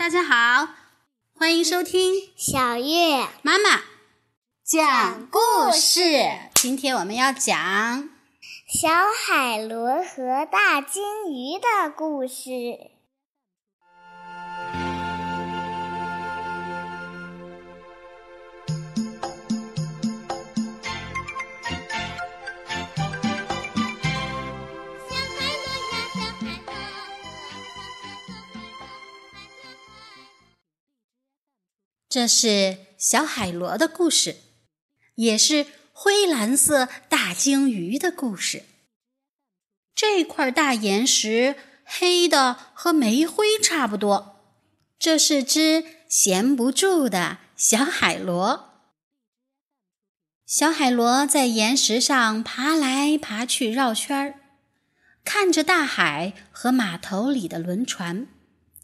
大家好，欢迎收听小月妈妈讲故事。今天我们要讲小海螺和大金鱼的故事。这是小海螺的故事，也是灰蓝色大鲸鱼的故事。这块大岩石黑的和煤灰差不多。这是只闲不住的小海螺。小海螺在岩石上爬来爬去，绕圈儿，看着大海和码头里的轮船。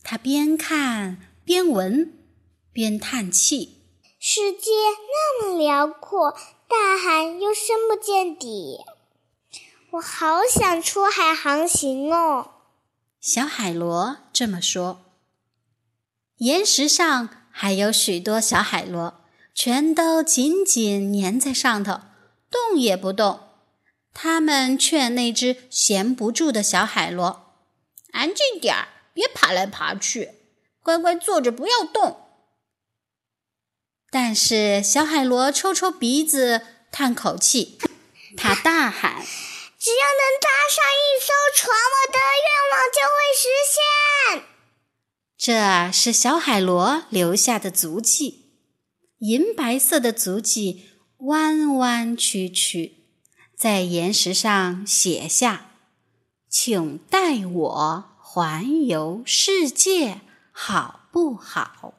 它边看边闻。边叹气，世界那么辽阔，大海又深不见底，我好想出海航行哦。小海螺这么说。岩石上还有许多小海螺，全都紧紧粘在上头，动也不动。他们劝那只闲不住的小海螺：“安静点儿，别爬来爬去，乖乖坐着，不要动。”但是小海螺抽抽鼻子，叹口气，他大喊：“只要能搭上一艘船，我的愿望就会实现。”这是小海螺留下的足迹，银白色的足迹弯弯曲曲，在岩石上写下：“请带我环游世界，好不好？”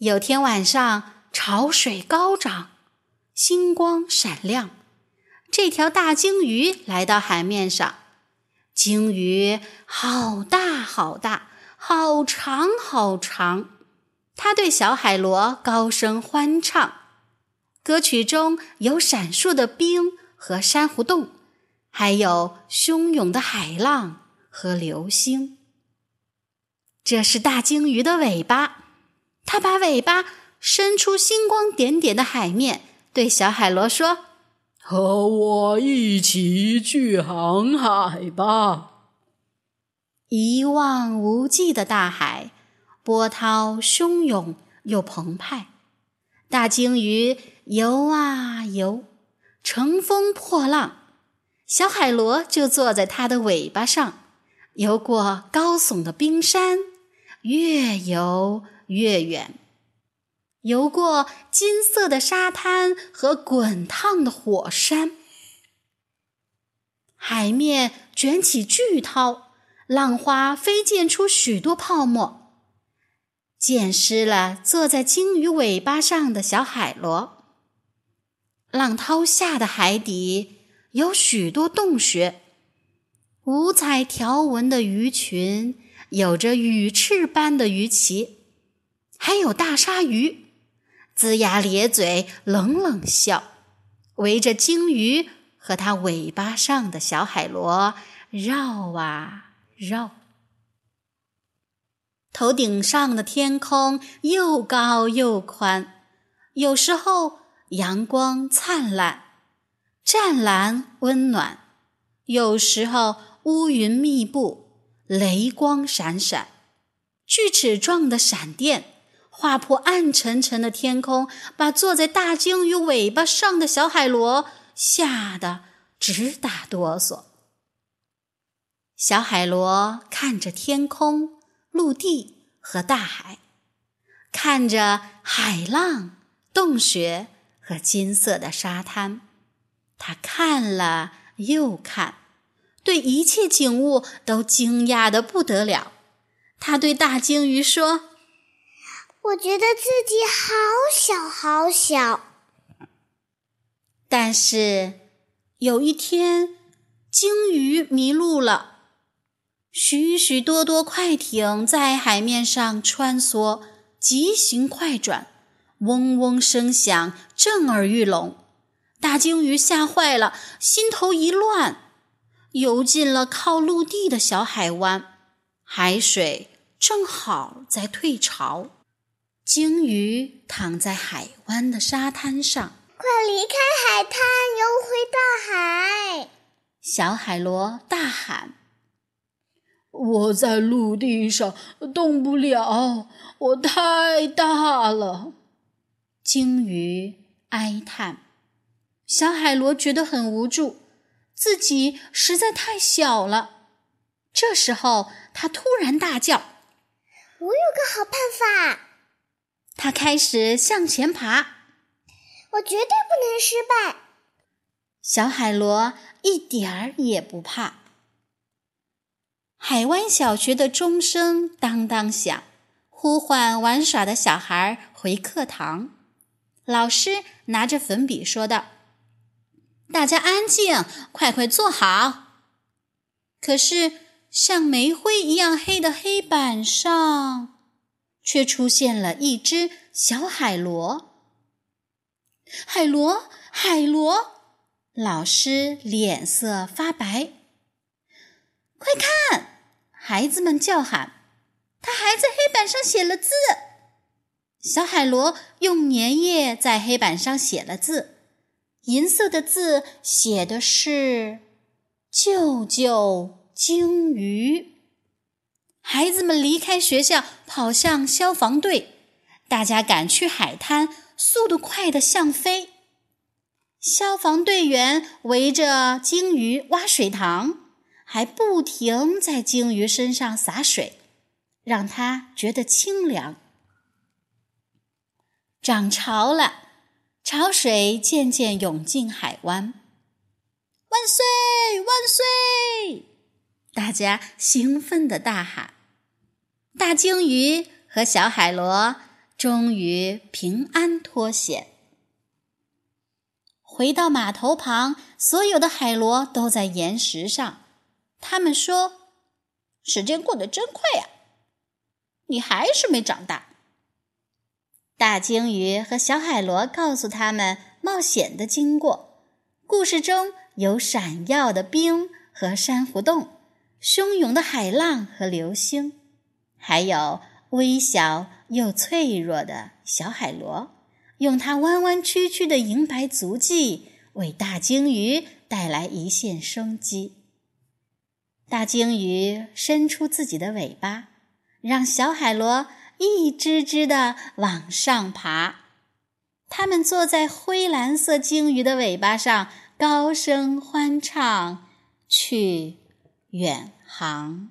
有天晚上，潮水高涨，星光闪亮。这条大鲸鱼来到海面上，鲸鱼好大好大，好长好长。它对小海螺高声欢唱，歌曲中有闪烁的冰和珊瑚洞，还有汹涌的海浪和流星。这是大鲸鱼的尾巴。它把尾巴伸出星光点点的海面，对小海螺说：“和我一起去航海吧！”一望无际的大海，波涛汹涌又澎湃。大鲸鱼游啊游，乘风破浪，小海螺就坐在它的尾巴上，游过高耸的冰山，越游。越远，游过金色的沙滩和滚烫的火山，海面卷起巨涛，浪花飞溅出许多泡沫，溅湿了坐在鲸鱼尾巴上的小海螺。浪涛下的海底有许多洞穴，五彩条纹的鱼群，有着羽翅般的鱼鳍。还有大鲨鱼，龇牙咧嘴，冷冷笑，围着鲸鱼和它尾巴上的小海螺绕啊绕。头顶上的天空又高又宽，有时候阳光灿烂，湛蓝温暖；有时候乌云密布，雷光闪闪，锯齿状的闪电。划破暗沉沉的天空，把坐在大鲸鱼尾巴上的小海螺吓得直打哆嗦。小海螺看着天空、陆地和大海，看着海浪、洞穴和金色的沙滩，它看了又看，对一切景物都惊讶的不得了。他对大鲸鱼说。我觉得自己好小好小，但是有一天，鲸鱼迷路了。许许多多快艇在海面上穿梭，急行快转，嗡嗡声响，震耳欲聋。大鲸鱼吓坏了，心头一乱，游进了靠陆地的小海湾，海水。正好在退潮。鲸鱼躺在海湾的沙滩上，快离开海滩，游回大海！小海螺大喊：“我在陆地上动不了，我太大了。”鲸鱼哀叹。小海螺觉得很无助，自己实在太小了。这时候，他突然大叫：“我有个好办法！”他开始向前爬。我绝对不能失败。小海螺一点儿也不怕。海湾小学的钟声当当响，呼唤玩耍的小孩回课堂。老师拿着粉笔说道。大家安静，快快坐好。可是，像煤灰一样黑的黑板上，却出现了一只小海螺。海螺，海螺！老师脸色发白。快看！孩子们叫喊。他还在黑板上写了字。小海螺用粘液在黑板上写了字。银色的字写的是“舅舅鲸鱼”。孩子们离开学校，跑向消防队。大家赶去海滩，速度快得像飞。消防队员围着鲸鱼挖水塘，还不停在鲸鱼身上洒水，让它觉得清凉。涨潮了。潮水渐渐涌进海湾，万岁！万岁！大家兴奋地大喊。大鲸鱼和小海螺终于平安脱险。回到码头旁，所有的海螺都在岩石上。他们说：“时间过得真快呀，你还是没长大。”大鲸鱼和小海螺告诉他们冒险的经过。故事中有闪耀的冰和珊瑚洞，汹涌的海浪和流星，还有微小又脆弱的小海螺，用它弯弯曲曲的银白足迹为大鲸鱼带来一线生机。大鲸鱼伸出自己的尾巴，让小海螺。一只只的往上爬，它们坐在灰蓝色鲸鱼的尾巴上，高声欢唱，去远航。